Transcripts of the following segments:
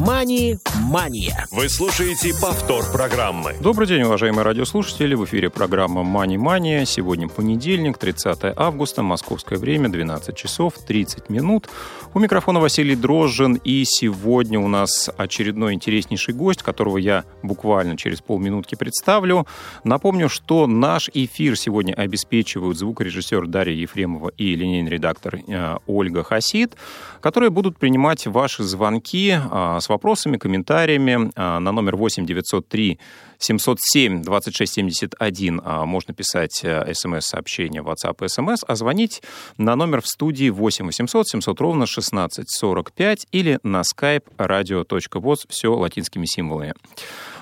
«Мани-мания». Вы слушаете повтор программы. Добрый день, уважаемые радиослушатели. В эфире программа «Мани-мания». Сегодня понедельник, 30 августа, московское время, 12 часов 30 минут. У микрофона Василий Дрожжин. И сегодня у нас очередной интереснейший гость, которого я буквально через полминутки представлю. Напомню, что наш эфир сегодня обеспечивают звукорежиссер Дарья Ефремова и линейный редактор э, Ольга Хасид, которые будут принимать ваши звонки э, с вопросами, комментариями э, на номер 8 903 707 2671 можно писать смс-сообщение в WhatsApp и SMS, а звонить на номер в студии 8 800 700 ровно 16 45 или на skype radio.voz, все латинскими символами.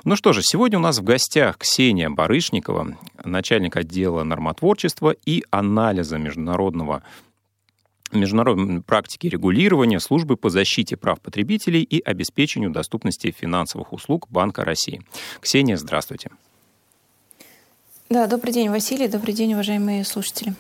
Ну что же, сегодня у нас в гостях Ксения Барышникова, начальник отдела нормотворчества и анализа международного международной практики регулирования службы по защите прав потребителей и обеспечению доступности финансовых услуг Банка России. Ксения, здравствуйте. Да, добрый день, Василий, добрый день, уважаемые слушатели.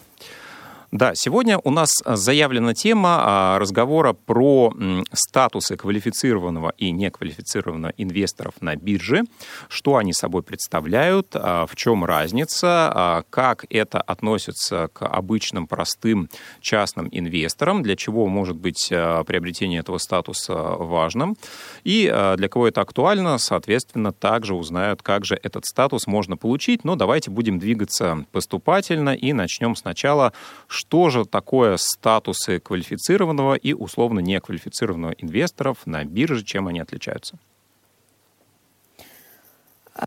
Да, сегодня у нас заявлена тема а, разговора про статусы квалифицированного и неквалифицированного инвесторов на бирже, что они собой представляют, а, в чем разница, а, как это относится к обычным простым частным инвесторам, для чего может быть приобретение этого статуса важным, и для кого это актуально, соответственно, также узнают, как же этот статус можно получить. Но давайте будем двигаться поступательно и начнем сначала, что же такое статусы квалифицированного и условно неквалифицированного инвесторов на бирже, чем они отличаются?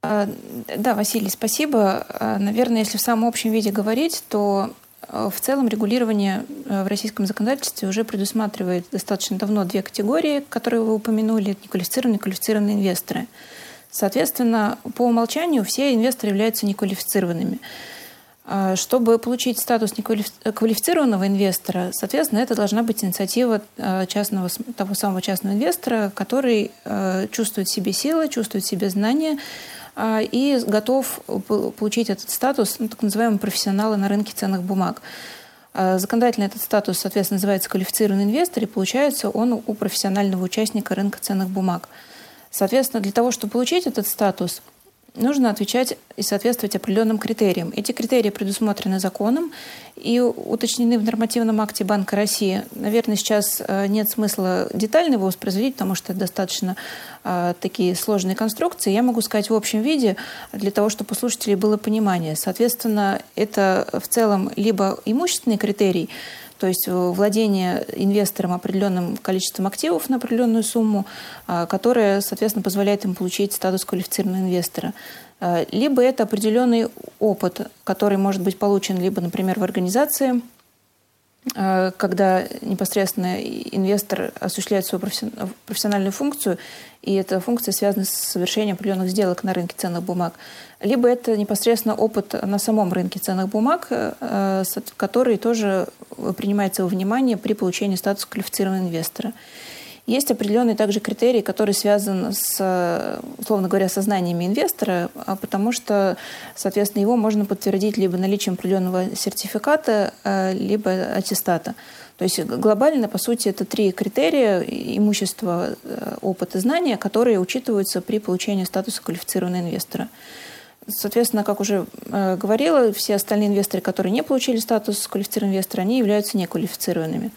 А, да, Василий, спасибо. А, наверное, если в самом общем виде говорить, то а, в целом регулирование в российском законодательстве уже предусматривает достаточно давно две категории, которые вы упомянули, неквалифицированные и квалифицированные инвесторы. Соответственно, по умолчанию все инвесторы являются неквалифицированными. А, чтобы получить статус квалифицированного инвестора, соответственно, это должна быть инициатива а, частного, того самого частного инвестора, который а, чувствует в себе силы, чувствует в себе знания и готов получить этот статус ну, так называемого профессионала на рынке ценных бумаг. Законодательно этот статус, соответственно, называется квалифицированный инвестор, и получается он у профессионального участника рынка ценных бумаг. Соответственно, для того, чтобы получить этот статус, нужно отвечать и соответствовать определенным критериям. Эти критерии предусмотрены законом и уточнены в нормативном акте Банка России. Наверное, сейчас э, нет смысла детально его воспроизводить, потому что это достаточно э, такие сложные конструкции. Я могу сказать в общем виде, для того, чтобы у слушателей было понимание. Соответственно, это в целом либо имущественный критерий, то есть э, владение инвестором определенным количеством активов на определенную сумму, а, которая, соответственно, позволяет им получить статус квалифицированного инвестора. А, либо это определенный опыт, который может быть получен либо, например, в организации, когда непосредственно инвестор осуществляет свою профессиональную функцию, и эта функция связана с совершением определенных сделок на рынке ценных бумаг. Либо это непосредственно опыт на самом рынке ценных бумаг, э, который тоже принимается во внимание при получении статуса квалифицированного инвестора. Есть определенный также критерий, который связан с, условно говоря, сознаниями инвестора, а потому что, соответственно, его можно подтвердить либо наличием определенного сертификата, э, либо аттестата. То есть глобально, по сути, это три критерия имущества, э, опыт и знания, которые учитываются при получении статуса квалифицированного инвестора. Соответственно, как уже э, говорила, все остальные инвесторы, которые не получили статус квалифицированного инвестора, они являются неквалифицированными.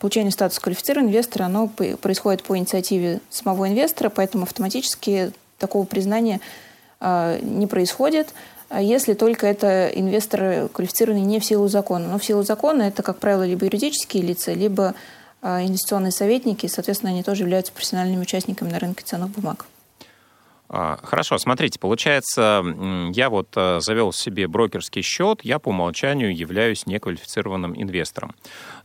Получение статуса квалифицированного инвестора оно происходит по инициативе самого инвестора, поэтому автоматически такого признания э, не происходит, а если только это инвестор квалифицированный не в силу закона. Но в силу закона это, как правило, либо юридические лица, либо э, инвестиционные советники, и, соответственно, они тоже являются профессиональными участниками на рынке ценных бумаг. А, хорошо, смотрите, получается, я вот э, завел себе брокерский счет, я по умолчанию являюсь неквалифицированным инвестором.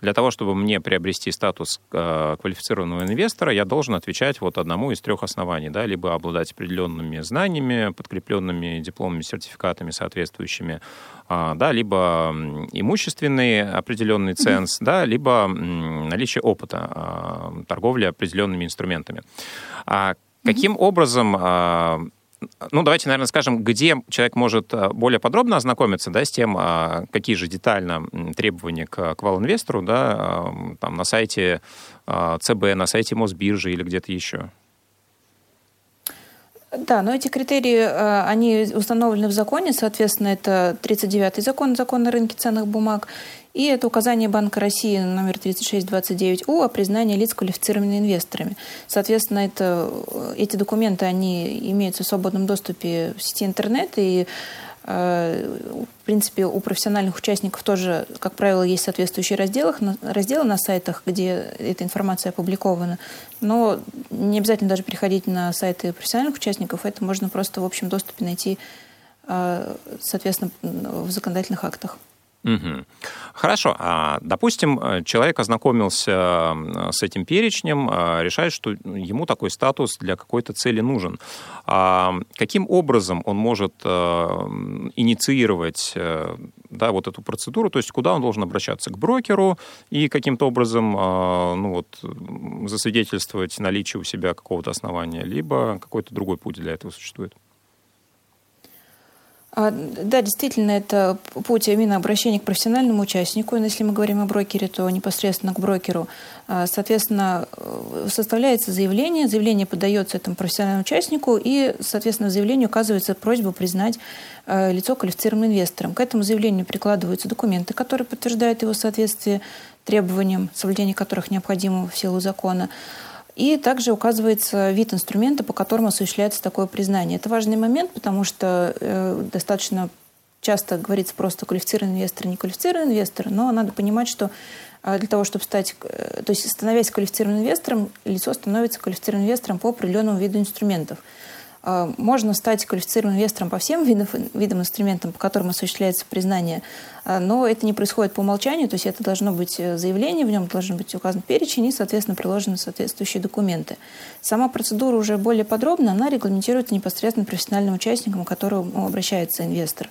Для того, чтобы мне приобрести статус э, квалифицированного инвестора, я должен отвечать вот одному из трех оснований, да, либо обладать определенными знаниями, подкрепленными дипломами, сертификатами соответствующими, а, да, либо имущественный определенный ценз, да, либо наличие опыта а, торговли определенными инструментами. А Каким образом а, ну, давайте, наверное, скажем, где человек может а, более подробно ознакомиться да, с тем, а, какие же детально требования к, к вал-инвестору да, там, на сайте ЦБ, на сайте Мосбиржи или где-то еще? Да, но эти критерии, они установлены в законе, соответственно, это 39-й закон, закон о рынке ценных бумаг, и это указание Банка России номер 3629У о признании лиц квалифицированными инвесторами. Соответственно, это, э, эти документы, они имеются в свободном доступе в сети интернет, и э, в принципе, у профессиональных участников тоже, как правило, есть соответствующие разделы, разделы на сайтах, где эта информация опубликована. Но не обязательно даже переходить на сайты профессиональных участников. Это можно просто в общем доступе найти, э, соответственно, в законодательных актах. Угу. Хорошо. А, допустим, э, человек ознакомился с этим перечнем, а, решает, что ему такой статус для какой-то цели нужен. А каким образом он может э, инициировать э, да, вот эту процедуру, то есть куда он должен обращаться? К брокеру и каким-то образом ну, вот, засвидетельствовать наличие у себя какого-то основания, либо какой-то другой путь для этого существует? А, да, действительно, это путь именно обращения к профессиональному участнику. Если мы говорим о брокере, то непосредственно к брокеру. А, соответственно, э, составляется заявление, заявление подается этому профессиональному участнику, и, соответственно, в заявлении указывается просьба признать э, лицо квалифицированным инвестором. К этому заявлению прикладываются документы, которые подтверждают его соответствие требованиям, соблюдение которых необходимо в силу закона. И также указывается вид инструмента, по которому осуществляется такое признание. Это важный момент, потому что э, достаточно часто говорится просто квалифицированный инвестор, не квалифицированный инвестор, но надо понимать, что э, для того, чтобы стать, э, то есть становясь квалифицированным инвестором, лицо становится квалифицированным инвестором по определенному виду инструментов. А, можно стать квалифицированным инвестором по всем видам, видам инструментам, по которым осуществляется признание, а, но это не происходит по умолчанию, то есть это должно быть э, заявление, в нем должен быть указан перечень и, соответственно, приложены соответствующие документы. Сама процедура уже более подробно, она регламентируется непосредственно профессиональным участником, к которому обращается инвестор.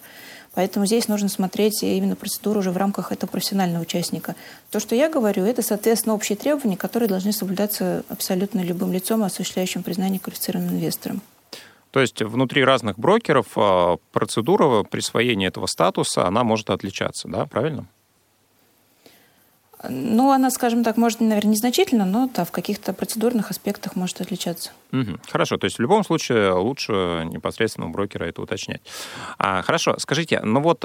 Поэтому здесь нужно смотреть именно процедуру уже в рамках этого профессионального участника. То, что я говорю, это, соответственно, общие требования, которые должны соблюдаться абсолютно любым лицом, осуществляющим признание квалифицированным инвестором. То есть внутри разных брокеров а, процедура присвоения этого статуса, она может отличаться, да, правильно? Ну, она, скажем так, может, наверное, незначительно, но да, в каких-то процедурных аспектах может отличаться. Угу. Хорошо, то есть в любом случае лучше непосредственно у брокера это уточнять. А, хорошо, скажите, ну вот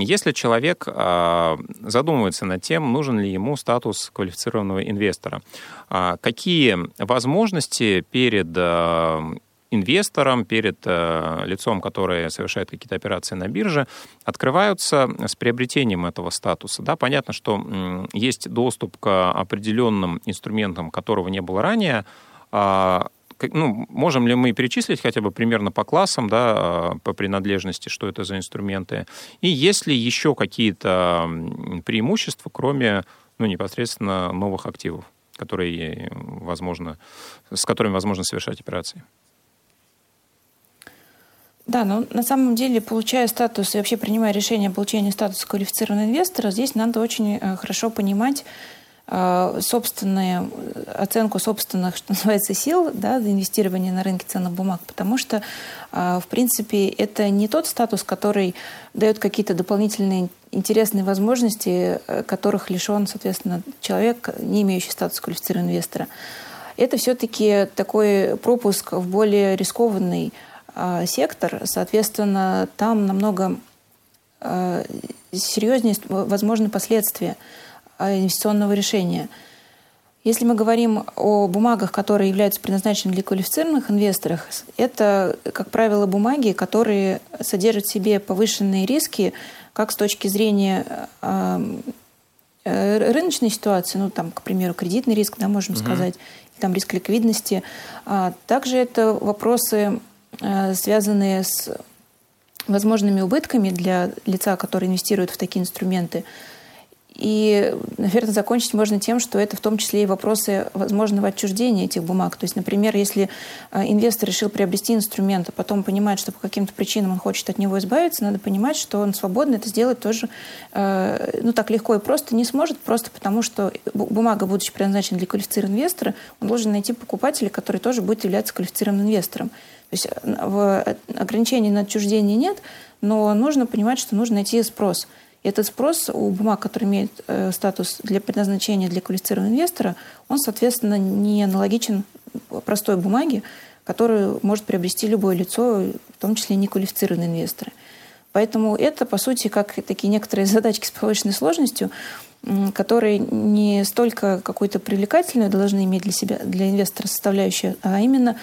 если человек а, задумывается над тем, нужен ли ему статус квалифицированного инвестора, а, какие возможности перед а, инвесторам, перед э, лицом, которое совершает какие-то операции на бирже, открываются с приобретением этого статуса. Да, понятно, что м, есть доступ к определенным инструментам, которого не было ранее. А, ну, можем ли мы перечислить хотя бы примерно по классам, да, а, по принадлежности, что это за инструменты? И есть ли еще какие-то преимущества, кроме ну, непосредственно новых активов, которые, возможно, с которыми возможно совершать операции? Да, но на самом деле, получая статус и вообще принимая решение о получении статуса квалифицированного инвестора, здесь надо очень э, хорошо понимать э, собственную оценку собственных, что называется, сил да, для инвестирования на рынке ценных бумаг, потому что, э, в принципе, это не тот статус, который дает какие-то дополнительные интересные возможности, которых лишен, соответственно, человек, не имеющий статуса квалифицированного инвестора. Это все-таки такой пропуск в более рискованный сектор, соответственно, там намного а, серьезнее возможны последствия а, инвестиционного решения. Если мы говорим о бумагах, которые являются предназначенными для квалифицированных инвесторов, это, как правило, бумаги, которые содержат в себе повышенные риски, как с точки зрения э, рыночной ситуации, ну, там, к примеру, кредитный риск, да, можем угу. сказать, там риск ликвидности. А также это вопросы связанные с возможными убытками для лица, который инвестирует в такие инструменты. И, наверное, закончить можно тем, что это в том числе и вопросы возможного отчуждения этих бумаг. То есть, например, если э, инвестор решил приобрести инструмент, а потом понимает, что по каким-то причинам он хочет от него избавиться, надо понимать, что он свободно это сделать тоже э, ну, так легко и просто не сможет, просто потому что бумага, будучи предназначена для квалифицированного инвестора, он должен найти покупателя, который тоже будет являться квалифицированным инвестором. То есть э, э, ограничений на отчуждение нет, но нужно понимать, что нужно найти спрос. И этот спрос у бумаг, которые имеют э, статус для предназначения для квалифицированного инвестора, он, соответственно, не аналогичен простой бумаге, которую может приобрести любое лицо, в том числе неквалифицированные инвесторы. Поэтому это, по сути, как такие некоторые задачки с повышенной сложностью, которые не столько какую-то привлекательную должны иметь для себя, для инвестора составляющую, а именно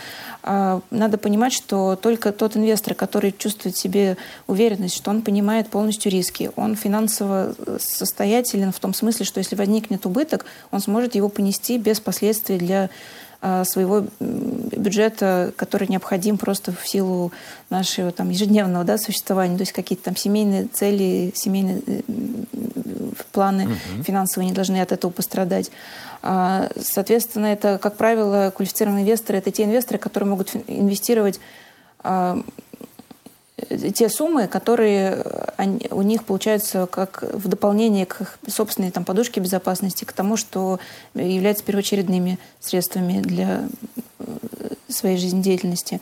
а, надо понимать, что только тот инвестор, который чувствует в себе уверенность, что он понимает полностью риски, он финансово э, состоятелен в том смысле, что если возникнет убыток, он сможет его понести без последствий для своего бюджета, который необходим просто в силу нашего там, ежедневного да, существования, то есть какие-то там семейные цели, семейные э, планы угу. финансовые не должны от этого пострадать. А, соответственно, это, как правило, квалифицированные инвесторы, это те инвесторы, которые могут инвестировать а, те суммы, которые они, у них получаются как в дополнение к их собственной там, подушке безопасности, к тому, что является первоочередными средствами для э, своей жизнедеятельности.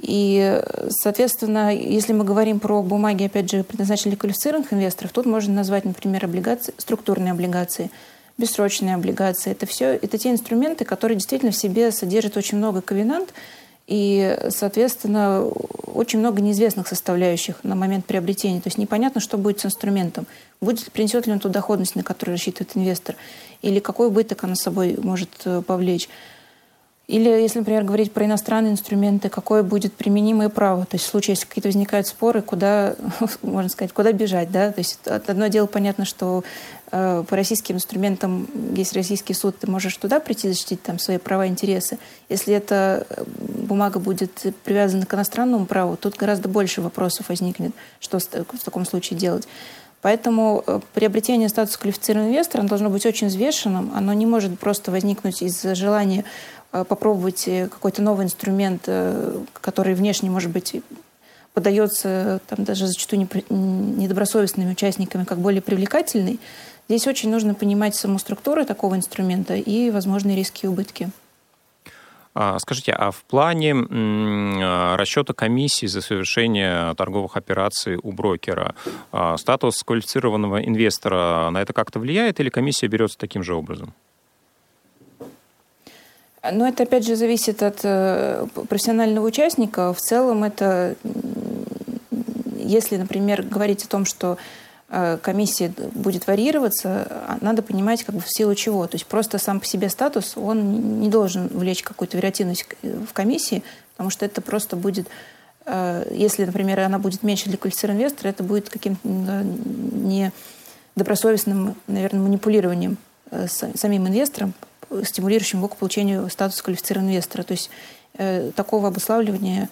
И, соответственно, если мы говорим про бумаги, опять же, предназначенные для квалифицированных инвесторов, тут можно назвать, например, облигации, структурные облигации, бессрочные облигации. Это все, это те инструменты, которые действительно в себе содержат очень много ковенант, и, соответственно, очень много неизвестных составляющих на момент приобретения. То есть непонятно, что будет с инструментом. Будет, принесет ли он ту доходность, на которую рассчитывает инвестор, или какой убыток она собой может э, повлечь. Или, если, например, говорить про иностранные инструменты, какое будет применимое право. То есть в случае, если какие-то возникают споры, куда, можно сказать, куда бежать. Да? То есть одно дело понятно, что по российским инструментам есть российский суд, ты можешь туда прийти защитить там, свои права и интересы. Если эта э, бумага будет привязана к иностранному праву, тут гораздо больше вопросов возникнет, что в таком случае делать. Поэтому э, приобретение статуса квалифицированного инвестора должно быть очень взвешенным. Оно не может просто возникнуть из желания Э, попробовать э, какой-то новый инструмент, э, который внешне, может быть, подается там, даже зачастую недобросовестными участниками как более привлекательный. Здесь очень нужно понимать саму структуру такого инструмента и возможные риски и убытки. А, скажите, а в плане расчета комиссии за совершение торговых операций у брокера а, статус квалифицированного инвестора на это как-то влияет или комиссия берется таким же образом? Но это, опять же, зависит от э, профессионального участника. В целом это, если, например, говорить о том, что э, комиссия будет варьироваться, а, надо понимать, как бы в силу чего. То есть просто сам по себе статус, он не должен влечь какую-то вариативность в комиссии, потому что это просто будет, э, если, например, она будет меньше для квалифицированного инвестора, это будет каким-то не добросовестным, наверное, манипулированием самим инвестором, стимулирующим его к получению статуса квалифицированного инвестора. То есть э, такого обуславливания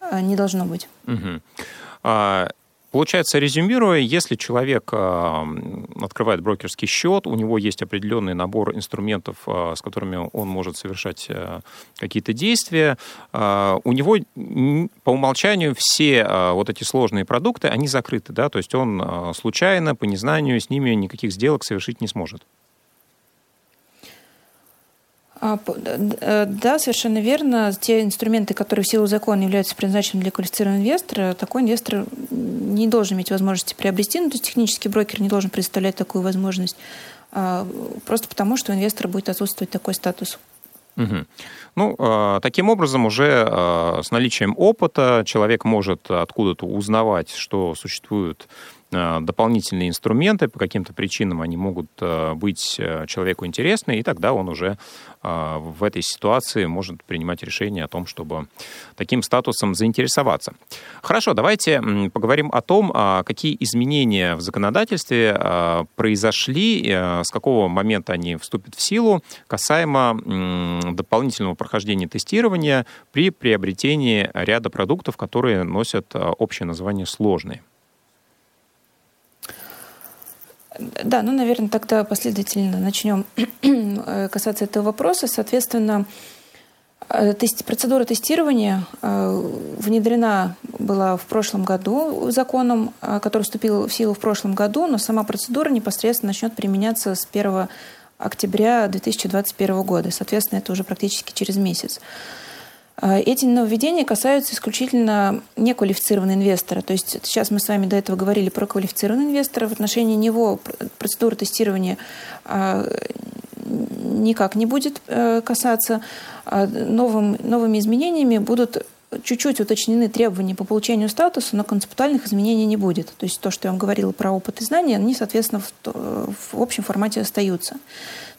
э, не должно быть. Угу. А, Получается, резюмируя, если человек э, открывает брокерский счет, у него есть определенный набор инструментов, э, с которыми он может совершать э, какие-то действия, у него по умолчанию все вот эти сложные продукты, они закрыты, да, то есть он случайно, по незнанию с ними никаких сделок совершить не сможет. А, э, да, совершенно верно. Те инструменты, которые в силу закона являются предназначенными для квалифицированного инвестора, такой инвестор не должен иметь возможности приобрести, ну, то есть технический брокер не должен предоставлять такую возможность, а, просто потому, что у инвестора будет отсутствовать такой статус. Угу. Ну, а, таким образом, уже с наличием опыта человек может откуда-то узнавать, что существует Э, дополнительные инструменты, по каким-то причинам они могут э, быть э, человеку интересны, и тогда он уже в этой ситуации может принимать решение о том, чтобы таким статусом заинтересоваться. Хорошо, давайте поговорим о том, а, какие изменения в законодательстве произошли, с какого момента они вступят в силу, касаемо дополнительного прохождения тестирования при приобретении ряда продуктов, которые носят общее название «сложные». Да, ну, наверное, тогда последовательно начнем э, касаться этого вопроса. Соответственно, э, процедура тестирования э, внедрена была в прошлом году законом, который вступил в силу в прошлом году, но сама процедура непосредственно начнет применяться с 1 октября 2021 года. Соответственно, это уже практически через месяц. А, эти нововведения касаются исключительно неквалифицированного инвестора. То есть сейчас мы с вами до этого говорили про квалифицированного инвестора. В отношении него процедура тестирования а, никак не будет касаться. А новым, новыми изменениями будут чуть-чуть уточнены требования по получению статуса, но концептуальных изменений не будет. То есть то, что я вам говорила про опыт и знания, они, соответственно, в, в общем формате остаются.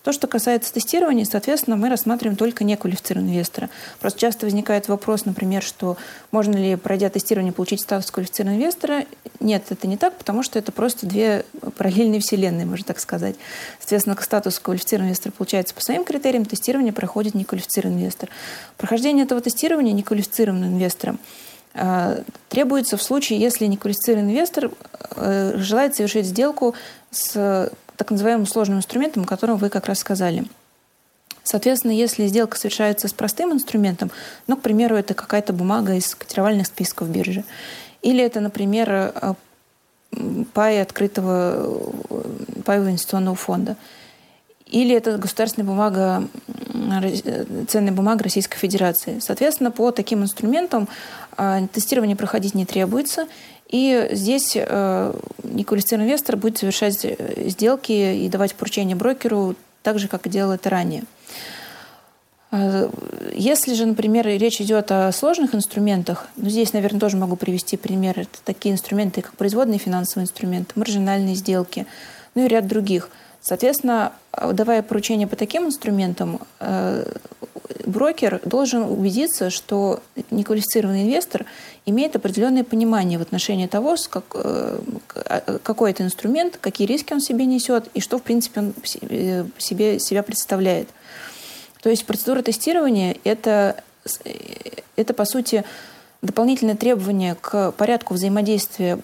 То, что касается тестирования, соответственно, мы рассматриваем только неквалифицированного инвестора. Просто часто возникает вопрос, например, что можно ли, пройдя тестирование, получить статус квалифицированного инвестора. Нет, это не так, потому что это просто две параллельные вселенные, можно так сказать. Соответственно, статус квалифицированного инвестора получается по своим критериям, тестирование проходит неквалифицированный инвестор. Прохождение этого тестирования неквалифицированным инвестором э, требуется в случае, если неквалифицированный инвестор э, желает совершить сделку с так называемым сложным инструментом, о котором вы как раз сказали. Соответственно, если сделка совершается с простым инструментом, ну, к примеру, это какая-то бумага из котировальных списков биржи, или это, например, э, пай открытого паевого инвестиционного фонда, или это государственная бумага, ценная бумага Российской Федерации. Соответственно, по таким инструментам э, тестирование проходить не требуется, и здесь э, неквалифицированный инвестор будет совершать э, сделки и давать поручения брокеру так же, как и делал это ранее. Э, если же, например, речь идет о сложных инструментах, ну, здесь, наверное, тоже могу привести пример. Это такие инструменты, как производные финансовые инструменты, маржинальные сделки, ну и ряд других. Соответственно, давая поручения по таким инструментам, э, брокер должен убедиться, что неквалифицированный инвестор имеет определенное понимание в отношении того, э, какой это инструмент, какие риски он себе несет и что, в принципе, он себе, себя представляет. То есть процедура тестирования это, это, по сути, дополнительное требование к порядку взаимодействия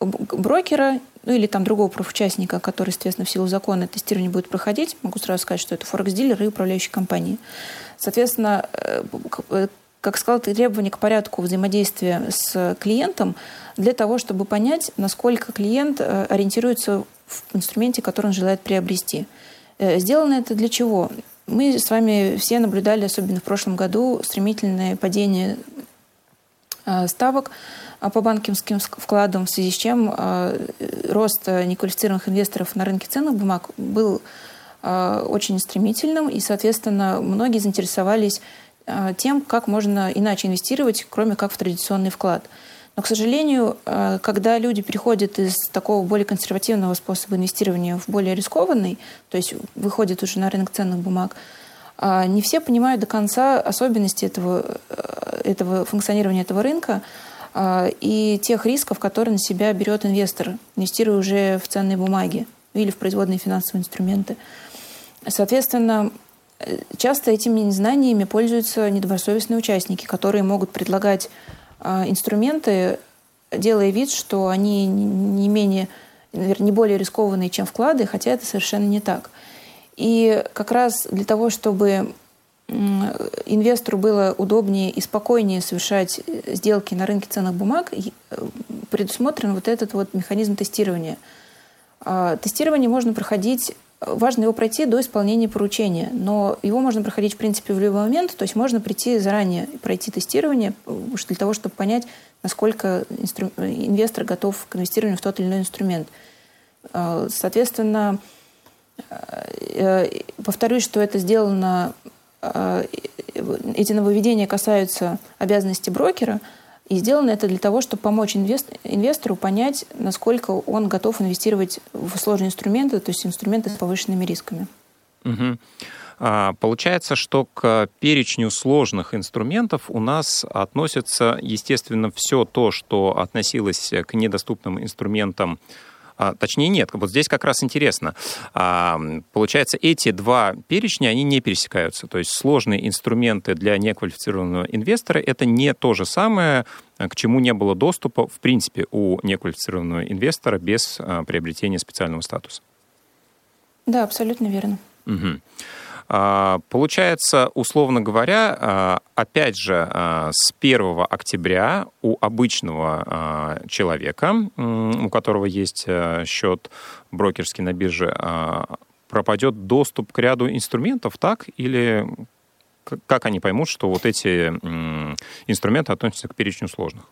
брокера ну или там другого профучастника, который, естественно, в силу закона тестирование будет проходить, могу сразу сказать, что это форекс-дилер и управляющие компании. Соответственно, э, э, как сказал, требования к порядку взаимодействия с клиентом для того, чтобы понять, насколько клиент э, ориентируется в инструменте, который он желает приобрести. Сделано это для чего? Мы с вами все наблюдали, особенно в прошлом году, стремительное падение ставок по банковским вкладам, в связи с чем рост неквалифицированных инвесторов на рынке ценных бумаг был очень стремительным, и, соответственно, многие заинтересовались тем, как можно иначе инвестировать, кроме как в традиционный вклад. Но, к сожалению, когда люди переходят из такого более консервативного способа инвестирования в более рискованный, то есть выходят уже на рынок ценных бумаг, не все понимают до конца особенности этого, этого функционирования этого рынка, а, и тех рисков, которые на себя берет инвестор, инвестируя уже в ценные бумаги или в производные финансовые инструменты. Соответственно, часто этими знаниями пользуются недобросовестные участники, которые могут предлагать а, инструменты, делая вид, что они не менее, наверное, не более рискованные, чем вклады, хотя это совершенно не так. И как раз для того, чтобы инвестору было удобнее и спокойнее совершать э, сделки на рынке ценных бумаг, э, предусмотрен вот этот вот механизм тестирования. А, тестирование можно проходить Важно его пройти до исполнения поручения, но его можно проходить, в принципе, в любой момент, то есть можно прийти заранее, пройти тестирование для того, чтобы понять, насколько инвестор готов к инвестированию в тот или иной инструмент. Соответственно, э, повторюсь, что это сделано Э, эти нововведения касаются обязанностей брокера, и сделано это для того, чтобы помочь инвестору понять, насколько он готов инвестировать в сложные инструменты, то есть инструменты с повышенными рисками. Угу. Получается, что к перечню сложных инструментов у нас относится, естественно, все то, что относилось к недоступным инструментам а, точнее, нет. Вот здесь как раз интересно. А, получается, эти два перечня, они не пересекаются. То есть сложные инструменты для неквалифицированного инвестора — это не то же самое, к чему не было доступа, в принципе, у неквалифицированного инвестора без а, приобретения специального статуса. Да, абсолютно верно. Угу. А, получается, условно говоря, а, опять же, а, с 1 октября у обычного человека, у которого есть счет брокерский на бирже, пропадет доступ к ряду инструментов, так? Или как они поймут, что вот эти инструменты относятся к перечню сложных?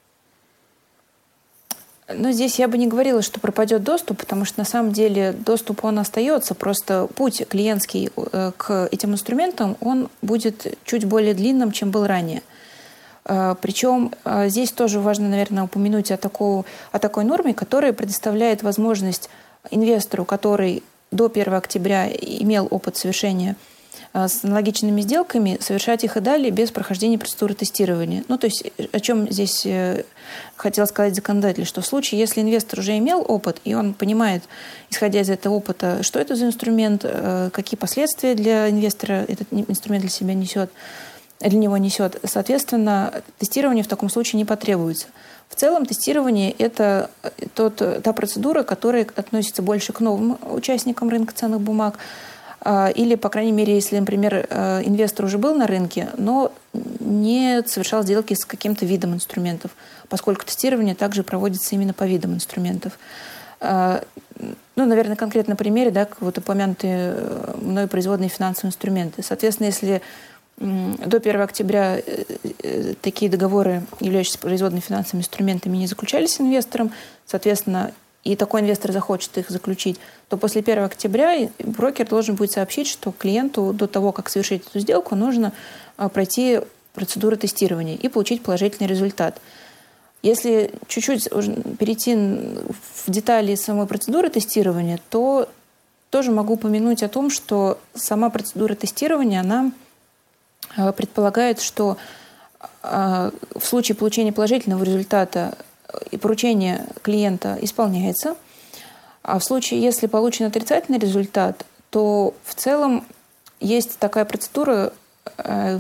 Но здесь я бы не говорила, что пропадет доступ, потому что на самом деле доступ он остается, просто путь клиентский э, к этим инструментам, он будет чуть более длинным, чем был ранее. Э, Причем э, здесь тоже важно, наверное, упомянуть о, такой, о такой норме, которая предоставляет возможность инвестору, который до 1 октября имел опыт совершения с аналогичными сделками, совершать их и далее без прохождения процедуры тестирования. Ну, то есть о чем здесь э, хотел сказать законодатель, что в случае, если инвестор уже имел опыт, и он понимает, исходя из этого опыта, что это за инструмент, э, какие последствия для инвестора этот инструмент для себя несет, для него несет, соответственно, тестирование в таком случае не потребуется. В целом тестирование – это тот, та процедура, которая относится больше к новым участникам рынка ценных бумаг, или, по крайней мере, если, например, э, инвестор уже был на рынке, но не совершал сделки с каким-то видом инструментов, поскольку тестирование также проводится именно по видам инструментов. А, ну, наверное, конкретно на примере, да, вот упомянутые э, мной производные финансовые инструменты. Соответственно, если до 1 октября э, такие договоры, являющиеся производными финансовыми инструментами, не заключались инвестором, соответственно, и такой инвестор захочет их заключить, то после 1 октября брокер должен будет сообщить, что клиенту до того, как совершить эту сделку, нужно а, пройти процедуру тестирования и получить положительный результат. Если чуть-чуть перейти в детали самой процедуры тестирования, то тоже могу упомянуть о том, что сама процедура тестирования, она а, предполагает, что а, в случае получения положительного результата поручение клиента исполняется. А в случае, если получен отрицательный результат, то в целом есть такая процедура, э,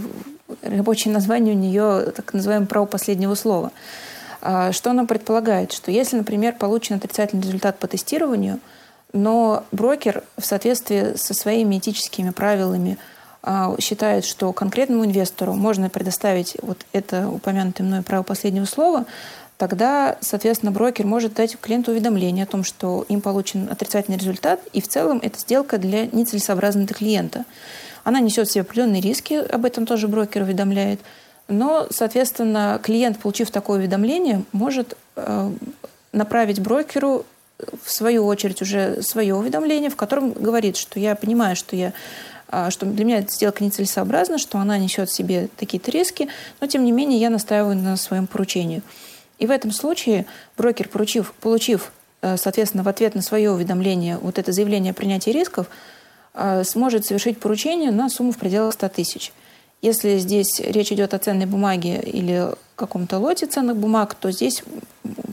рабочее название у нее так называемое право последнего слова. А, что она предполагает? Что если, например, получен отрицательный результат по тестированию, но брокер в соответствии со своими этическими правилами а, считает, что конкретному инвестору можно предоставить вот это упомянутое мной право последнего слова, тогда, соответственно, брокер может дать клиенту уведомление о том, что им получен отрицательный результат, и в целом эта сделка для нецелесообразна для клиента. Она несет в себе определенные риски, об этом тоже брокер уведомляет. Но, соответственно, клиент, получив такое уведомление, может э, направить брокеру в свою очередь уже свое уведомление, в котором говорит, что я понимаю, что я э, что для меня эта сделка нецелесообразна, что она несет в себе такие-то риски, но тем не менее я настаиваю на своем поручении. И в этом случае брокер, поручив, получив, э, соответственно, в ответ на свое уведомление вот это заявление о принятии рисков, э, сможет совершить поручение на сумму в пределах 100 тысяч. Если здесь речь идет о ценной бумаге или каком-то лоте ценных бумаг, то здесь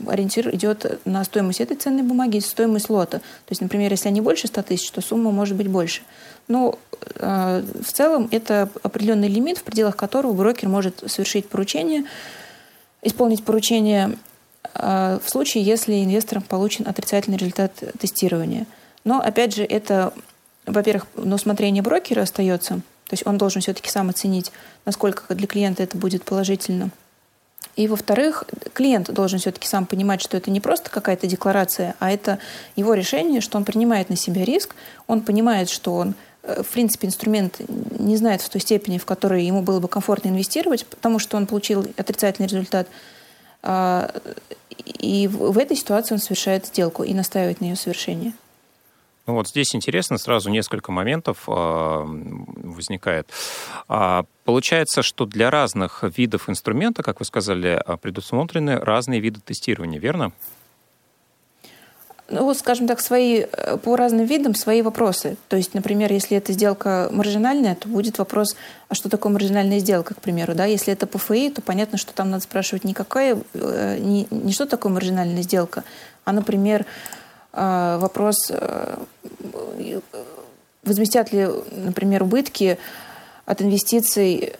ориентир идет на стоимость этой ценной бумаги и стоимость лота. То есть, например, если они больше 100 тысяч, то сумма может быть больше. Но э, в целом это определенный лимит, в пределах которого брокер может совершить поручение, исполнить поручение а, в случае, если инвестором получен отрицательный результат тестирования. Но, опять же, это, во-первых, на усмотрение брокера остается, то есть он должен все-таки сам оценить, насколько для клиента это будет положительно. И, во-вторых, клиент должен все-таки сам понимать, что это не просто какая-то декларация, а это его решение, что он принимает на себя риск, он понимает, что он в принципе, инструмент не знает в той степени, в которой ему было бы комфортно инвестировать, потому что он получил отрицательный результат. А, и в этой ситуации он совершает сделку и настаивает на ее совершении. Ну вот здесь интересно, сразу несколько моментов э, возникает. А, получается, что для разных видов инструмента, как вы сказали, предусмотрены разные виды тестирования, верно? Ну, скажем так, свои, э, по разным видам свои вопросы. То есть, например, если это сделка маржинальная, то будет вопрос, а что такое маржинальная сделка, к примеру. Да? Если это ПФИ, то понятно, что там надо спрашивать не, какая, э, не, не что такое маржинальная сделка, а, например, э, вопрос, возместят ли, например, убытки от инвестиций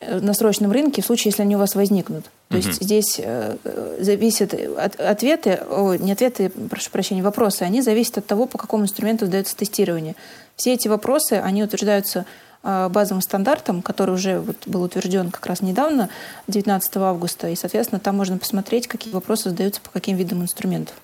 на срочном рынке в случае, если они у вас возникнут. То угу. есть здесь э, зависит от, ответы, о, не ответы, прошу прощения, вопросы, они зависят от того, по какому инструменту сдается тестирование. Все эти вопросы, они утверждаются э, базовым стандартом, который уже вот был утвержден как раз недавно, 19 августа, и, соответственно, там можно посмотреть, какие вопросы задаются по каким видам инструментов.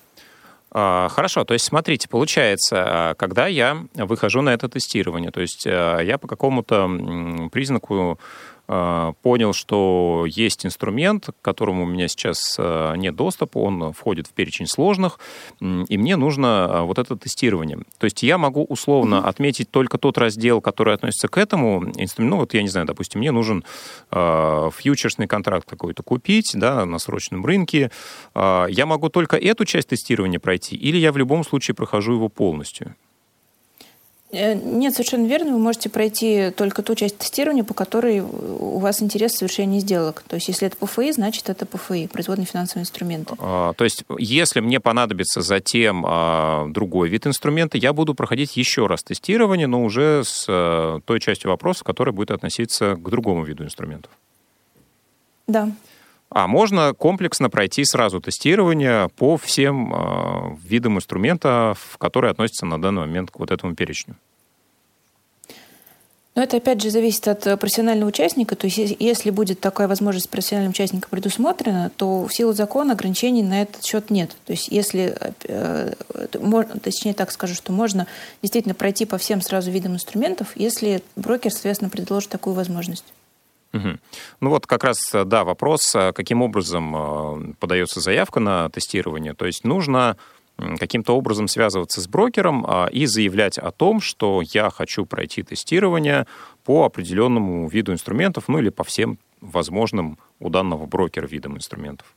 А, хорошо, то есть смотрите, получается, а, когда я выхожу на это тестирование, то есть э, я по какому-то признаку э, понял, что есть инструмент, к которому у меня сейчас э, нет доступа, он входит в перечень сложных, и мне нужно вот это тестирование. То есть я могу условно отметить только тот раздел, который относится к этому инструменту. Ну, вот я не знаю, допустим, мне нужен фьючерсный контракт какой-то купить, да, на срочном рынке. Я могу только эту часть тестирования пройти, или я в любом случае прохожу его полностью? Э, нет, совершенно верно. Вы можете пройти только ту часть тестирования, по которой у вас интерес в совершении сделок. То есть, если это ПФИ, значит, это ПФИ, производный финансовый инструмент. А, то есть, если мне понадобится затем а, другой вид инструмента, я буду проходить еще раз тестирование, но уже с а, той частью вопроса, которая будет относиться к другому виду инструментов. Да. А можно комплексно пройти сразу тестирование по всем э, видам инструментов, которые относятся на данный момент к вот этому перечню. Но это, опять же, зависит от профессионального участника. То есть, если будет такая возможность профессиональным участникам предусмотрена, то в силу закона ограничений на этот счет нет. То есть, если, э, можно, точнее так скажу, что можно действительно пройти по всем сразу видам инструментов, если брокер, соответственно, предложит такую возможность. Угу. Ну вот как раз, да, вопрос, а каким образом э, подается заявка на тестирование. То есть нужно каким-то образом связываться с брокером а, и заявлять о том, что я хочу пройти тестирование по определенному виду инструментов, ну или по всем возможным у данного брокера видам инструментов.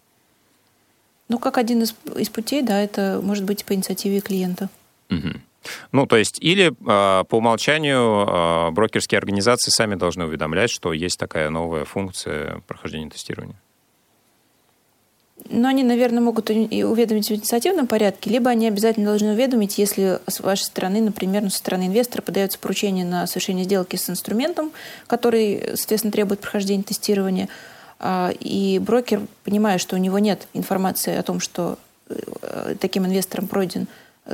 Ну, как один из, из путей, да, это может быть по инициативе клиента. Угу. Ну, то есть, или э, по умолчанию э, брокерские организации сами должны уведомлять, что есть такая новая функция прохождения тестирования. Но они, наверное, могут уведомить в инициативном порядке, либо они обязательно должны уведомить, если с вашей стороны, например, ну, со стороны инвестора подается поручение на совершение сделки с инструментом, который, соответственно, требует прохождения тестирования, и брокер, понимая, что у него нет информации о том, что э, таким инвестором пройден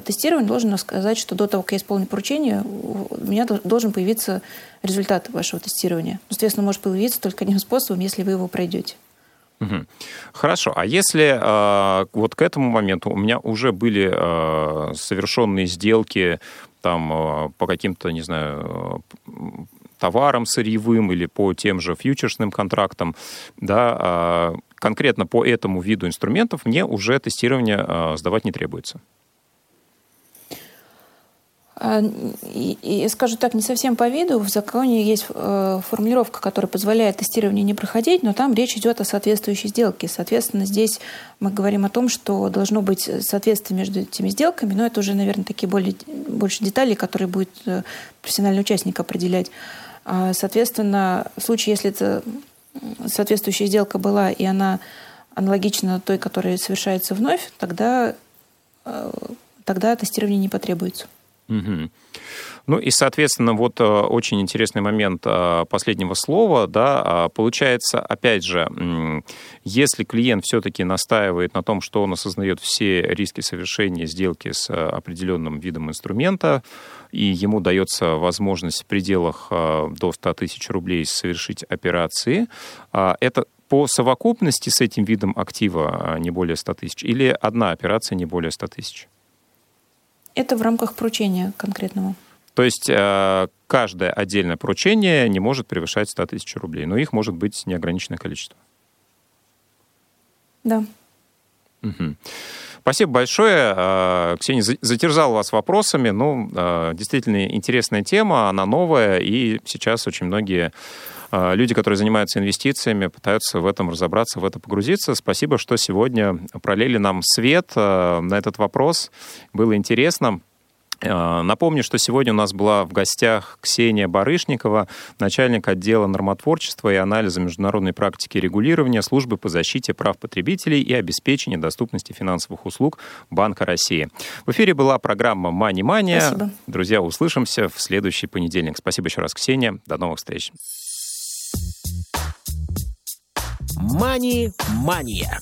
тестирования должен сказать, что до того, как я исполню поручение, у меня должен появиться результат вашего тестирования. Соответственно, может появиться только одним способом, если вы его пройдете. Угу. Хорошо. А если э, вот к этому моменту у меня уже были э, совершенные сделки там э, по каким-то, не знаю, товарам сырьевым или по тем же фьючерсным контрактам, да, э, конкретно по этому виду инструментов мне уже тестирование э, сдавать не требуется. А, и, и, скажу так, не совсем по виду. В законе есть э, формулировка, которая позволяет тестирование не проходить, но там речь идет о соответствующей сделке. Соответственно, здесь мы говорим о том, что должно быть соответствие между этими сделками, но это уже, наверное, такие более, больше детали, которые будет э, профессиональный участник определять. А, соответственно, в случае, если это соответствующая сделка была, и она аналогична той, которая совершается вновь, тогда, э, тогда тестирование не потребуется. Угу. Ну и, соответственно, вот э, очень интересный момент э, последнего слова, да, а, получается, опять же, если клиент все-таки настаивает на том, что он осознает все риски совершения сделки с э, определенным видом инструмента, и ему дается возможность в пределах до 100 тысяч рублей совершить операции, а, это по совокупности с этим видом актива не более 100 тысяч или одна операция не более 100 тысяч? Это в рамках поручения конкретного. То есть э, каждое отдельное поручение не может превышать 100 тысяч рублей, но их может быть неограниченное количество. Да. Угу. Спасибо большое. Э, Ксения, затерзал вас вопросами. Ну, э, действительно интересная тема, она новая, и сейчас очень многие люди, которые занимаются инвестициями, пытаются в этом разобраться, в это погрузиться. Спасибо, что сегодня пролили нам свет а, на этот вопрос. Было интересно. А, напомню, что сегодня у нас была в гостях Ксения Барышникова, начальник отдела нормотворчества и анализа международной практики регулирования службы по защите прав потребителей и обеспечению доступности финансовых услуг Банка России. В эфире была программа «Мани Мания». Спасибо. Друзья, услышимся в следующий понедельник. Спасибо еще раз, Ксения. До новых встреч. Мани-мания.